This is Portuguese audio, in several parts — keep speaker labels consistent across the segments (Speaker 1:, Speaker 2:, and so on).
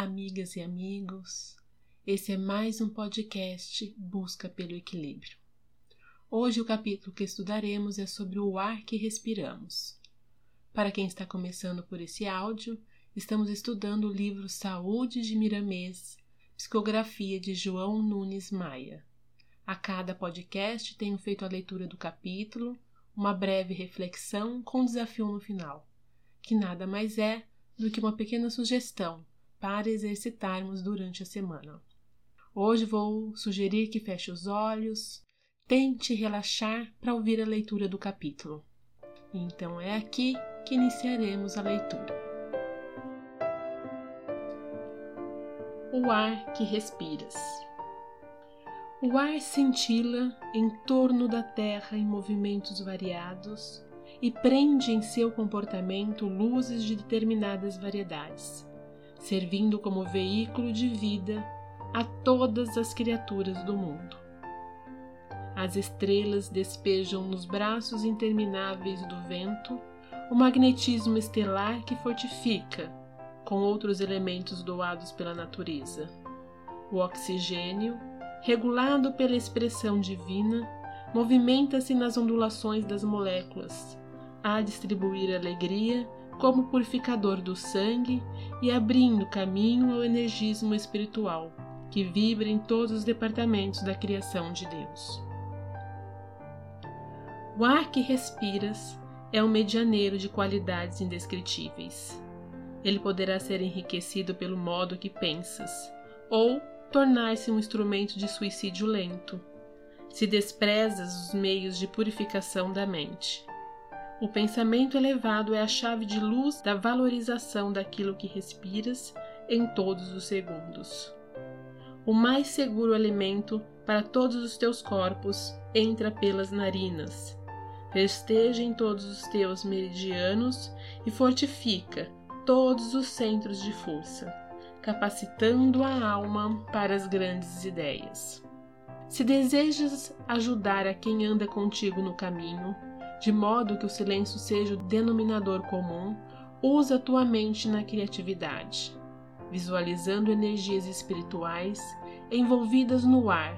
Speaker 1: amigas e amigos. Esse é mais um podcast Busca pelo Equilíbrio. Hoje o capítulo que estudaremos é sobre o ar que respiramos. Para quem está começando por esse áudio, estamos estudando o livro Saúde de Miramês, psicografia de João Nunes Maia. A cada podcast tenho feito a leitura do capítulo, uma breve reflexão com desafio no final, que nada mais é do que uma pequena sugestão para exercitarmos durante a semana. Hoje vou sugerir que feche os olhos, tente relaxar para ouvir a leitura do capítulo. Então é aqui que iniciaremos a leitura. O ar que respiras. O ar cintila em torno da Terra em movimentos variados e prende em seu comportamento luzes de determinadas variedades servindo como veículo de vida a todas as criaturas do mundo. As estrelas despejam nos braços intermináveis do vento o magnetismo estelar que fortifica, com outros elementos doados pela natureza. O oxigênio, regulado pela expressão divina, movimenta-se nas ondulações das moléculas, a distribuir alegria como purificador do sangue e abrindo caminho ao energismo espiritual que vibra em todos os departamentos da criação de Deus. O ar que respiras é um medianeiro de qualidades indescritíveis. Ele poderá ser enriquecido pelo modo que pensas, ou tornar-se um instrumento de suicídio lento, se desprezas os meios de purificação da mente. O pensamento elevado é a chave de luz da valorização daquilo que respiras em todos os segundos. O mais seguro alimento para todos os teus corpos entra pelas narinas. Festeja em todos os teus meridianos e fortifica todos os centros de força, capacitando a alma para as grandes ideias. Se desejas ajudar a quem anda contigo no caminho, de modo que o silêncio seja o denominador comum, usa tua mente na criatividade, visualizando energias espirituais envolvidas no ar,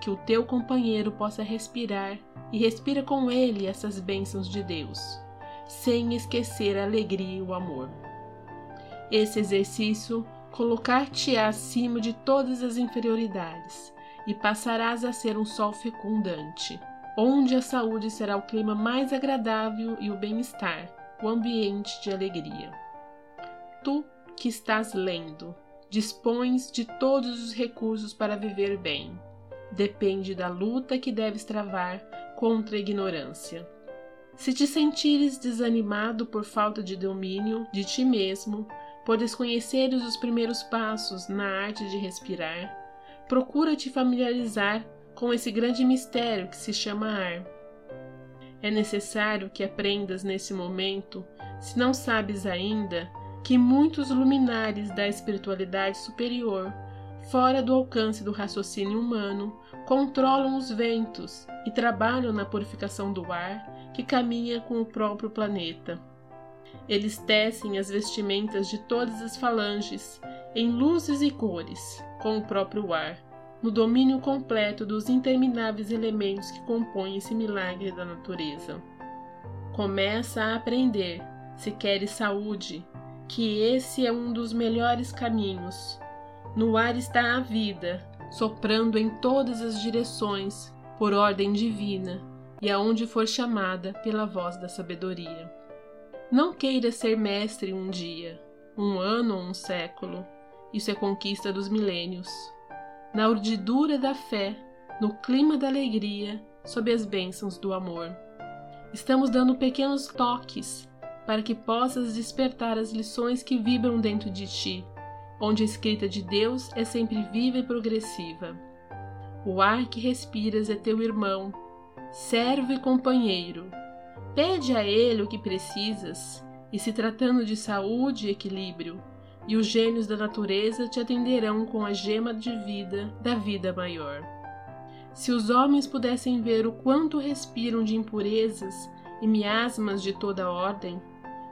Speaker 1: que o teu companheiro possa respirar e respira com ele essas bênçãos de Deus, sem esquecer a alegria e o amor. Esse exercício colocar-te acima de todas as inferioridades e passarás a ser um sol fecundante onde a saúde será o clima mais agradável e o bem-estar, o ambiente de alegria. Tu que estás lendo, dispões de todos os recursos para viver bem. Depende da luta que deves travar contra a ignorância. Se te sentires desanimado por falta de domínio de ti mesmo, por desconheceres os primeiros passos na arte de respirar, procura te familiarizar com esse grande mistério que se chama ar. É necessário que aprendas nesse momento, se não sabes ainda, que muitos luminares da espiritualidade superior, fora do alcance do raciocínio humano, controlam os ventos e trabalham na purificação do ar que caminha com o próprio planeta. Eles tecem as vestimentas de todas as falanges em luzes e cores, com o próprio ar, no domínio completo dos intermináveis elementos que compõem esse milagre da natureza. Começa a aprender, se queres saúde, que esse é um dos melhores caminhos. No ar está a vida, soprando em todas as direções, por ordem divina, e aonde for chamada pela voz da sabedoria. Não queira ser mestre um dia, um ano ou um século. Isso é conquista dos milênios na urdidura da fé, no clima da alegria, sob as bênçãos do amor. Estamos dando pequenos toques para que possas despertar as lições que vibram dentro de ti, onde a escrita de Deus é sempre viva e progressiva. O ar que respiras é teu irmão, servo e companheiro. Pede a ele o que precisas, e se tratando de saúde e equilíbrio, e os gênios da natureza te atenderão com a gema de vida da vida maior. Se os homens pudessem ver o quanto respiram de impurezas e miasmas de toda ordem,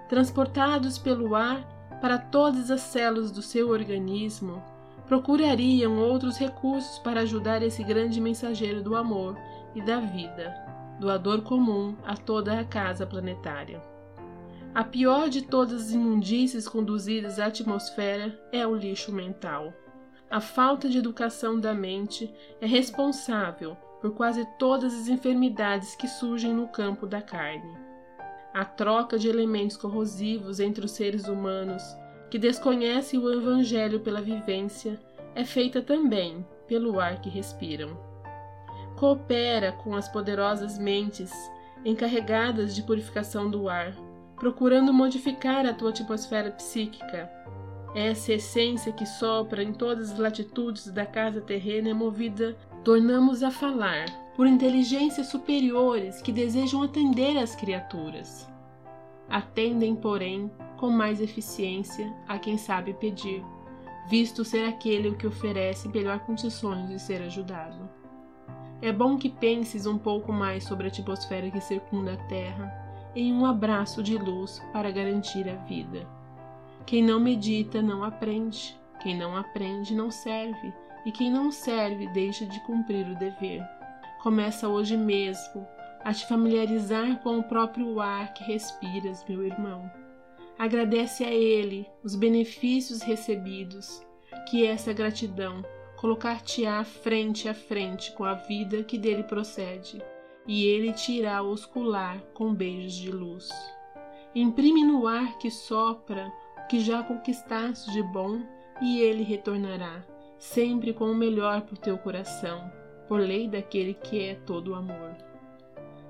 Speaker 1: transportados pelo ar para todas as células do seu organismo, procurariam outros recursos para ajudar esse grande mensageiro do amor e da vida, doador comum a toda a casa planetária. A pior de todas as imundícies conduzidas à atmosfera é o lixo mental. A falta de educação da mente é responsável por quase todas as enfermidades que surgem no campo da carne. A troca de elementos corrosivos entre os seres humanos que desconhecem o Evangelho pela vivência é feita também pelo ar que respiram. Coopera com as poderosas mentes encarregadas de purificação do ar procurando modificar a tua atmosfera psíquica. Essa essência que sopra em todas as latitudes da casa terrena é movida, tornamos a falar, por inteligências superiores que desejam atender às criaturas. Atendem, porém, com mais eficiência a quem sabe pedir, visto ser aquele o que oferece melhor condições de ser ajudado. É bom que penses um pouco mais sobre a atmosfera que circunda a Terra em um abraço de luz para garantir a vida. Quem não medita não aprende, quem não aprende não serve, e quem não serve deixa de cumprir o dever. Começa hoje mesmo a te familiarizar com o próprio ar que respiras, meu irmão. Agradece a Ele os benefícios recebidos, que essa gratidão colocar-te-á frente a frente com a vida que dele procede e ele te irá oscular com beijos de luz. Imprime no ar que sopra o que já conquistaste de bom, e ele retornará, sempre com o melhor para o teu coração, por lei daquele que é todo amor.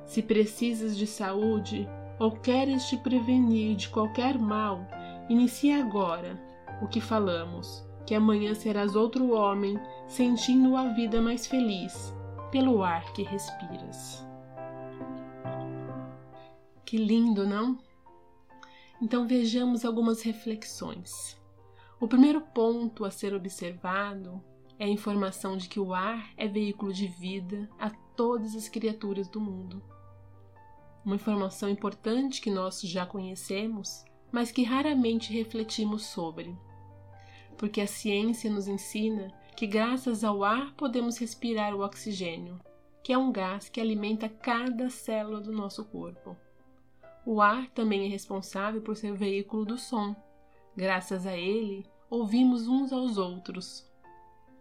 Speaker 1: Se precisas de saúde ou queres te prevenir de qualquer mal, inicia agora o que falamos, que amanhã serás outro homem, sentindo a vida mais feliz pelo ar que respiras. Que lindo, não? Então vejamos algumas reflexões. O primeiro ponto a ser observado é a informação de que o ar é veículo de vida a todas as criaturas do mundo. Uma informação importante que nós já conhecemos, mas que raramente refletimos sobre. Porque a ciência nos ensina que, graças ao ar, podemos respirar o oxigênio, que é um gás que alimenta cada célula do nosso corpo. O ar também é responsável por ser o veículo do som. Graças a ele, ouvimos uns aos outros.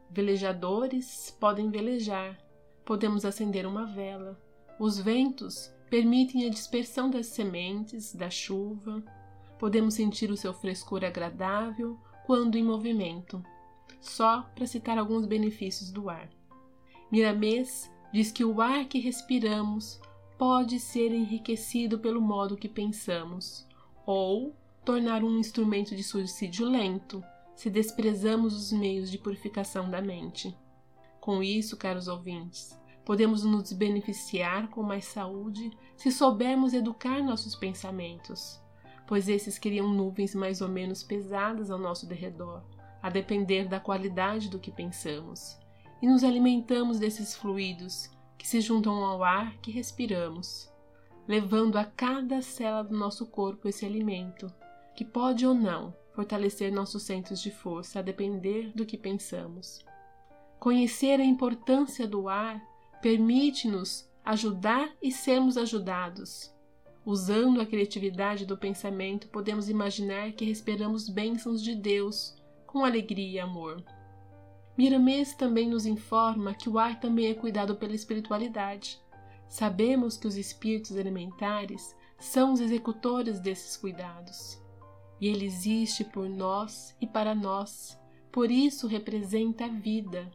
Speaker 1: Velejadores podem velejar, podemos acender uma vela. Os ventos permitem a dispersão das sementes, da chuva. Podemos sentir o seu frescor agradável quando em movimento só para citar alguns benefícios do ar. Miramês diz que o ar que respiramos pode ser enriquecido pelo modo que pensamos, ou tornar um instrumento de suicídio lento, se desprezamos os meios de purificação da mente. Com isso, caros ouvintes, podemos nos beneficiar com mais saúde se soubermos educar nossos pensamentos, pois esses criam nuvens mais ou menos pesadas ao nosso derredor, a depender da qualidade do que pensamos, e nos alimentamos desses fluidos que se juntam ao ar que respiramos, levando a cada célula do nosso corpo esse alimento, que pode ou não fortalecer nossos centros de força a depender do que pensamos. Conhecer a importância do ar permite-nos ajudar e sermos ajudados. Usando a criatividade do pensamento, podemos imaginar que respiramos bênçãos de Deus com alegria e amor. Miramês também nos informa que o ar também é cuidado pela espiritualidade. Sabemos que os espíritos elementares são os executores desses cuidados. E ele existe por nós e para nós, por isso representa a vida.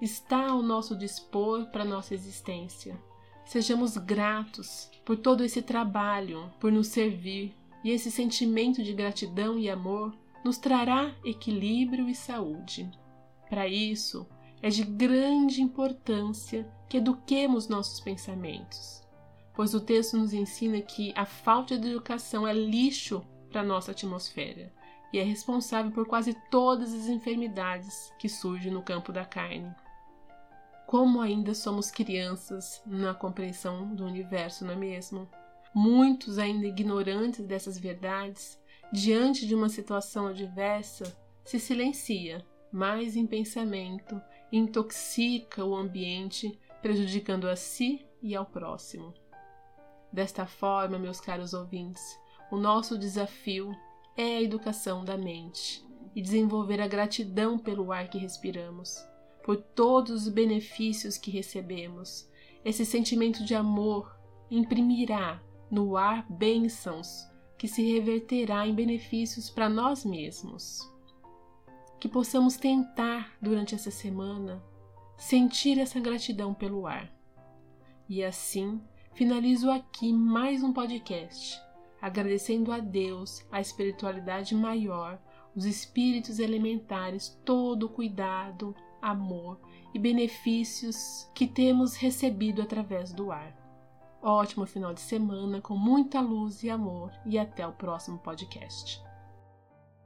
Speaker 1: Está ao nosso dispor para nossa existência. Sejamos gratos por todo esse trabalho, por nos servir, e esse sentimento de gratidão e amor nos trará equilíbrio e saúde. Para isso, é de grande importância que eduquemos nossos pensamentos, pois o texto nos ensina que a falta de educação é lixo para nossa atmosfera e é responsável por quase todas as enfermidades que surgem no campo da carne. Como ainda somos crianças na compreensão do universo, não é mesmo? Muitos ainda ignorantes dessas verdades diante de uma situação adversa, se silencia, mais em pensamento, intoxica o ambiente, prejudicando a si e ao próximo. Desta forma, meus caros ouvintes, o nosso desafio é a educação da mente e desenvolver a gratidão pelo ar que respiramos, por todos os benefícios que recebemos. Esse sentimento de amor imprimirá no ar bênçãos que se reverterá em benefícios para nós mesmos. Que possamos tentar durante essa semana sentir essa gratidão pelo ar. E assim, finalizo aqui mais um podcast, agradecendo a Deus, a espiritualidade maior, os espíritos elementares, todo o cuidado, amor e benefícios que temos recebido através do ar. Ótimo final de semana com muita luz e amor e até o próximo podcast.